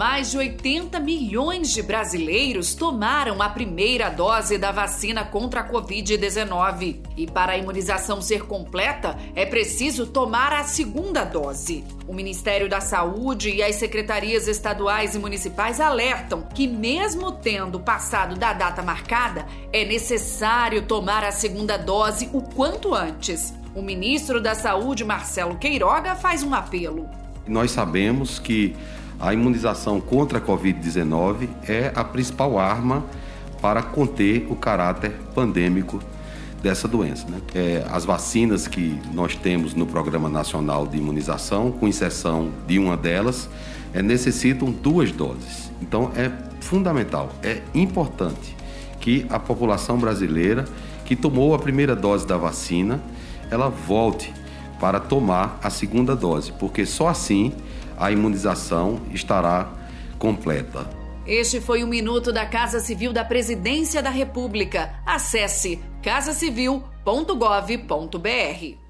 Mais de 80 milhões de brasileiros tomaram a primeira dose da vacina contra a Covid-19. E para a imunização ser completa, é preciso tomar a segunda dose. O Ministério da Saúde e as secretarias estaduais e municipais alertam que, mesmo tendo passado da data marcada, é necessário tomar a segunda dose o quanto antes. O ministro da Saúde, Marcelo Queiroga, faz um apelo. Nós sabemos que a imunização contra a Covid-19 é a principal arma para conter o caráter pandêmico dessa doença. Né? É, as vacinas que nós temos no Programa Nacional de Imunização, com exceção de uma delas, é, necessitam duas doses. Então é fundamental, é importante que a população brasileira que tomou a primeira dose da vacina, ela volte para tomar a segunda dose, porque só assim a imunização estará completa. Este foi o Minuto da Casa Civil da Presidência da República. Acesse casacivil.gov.br.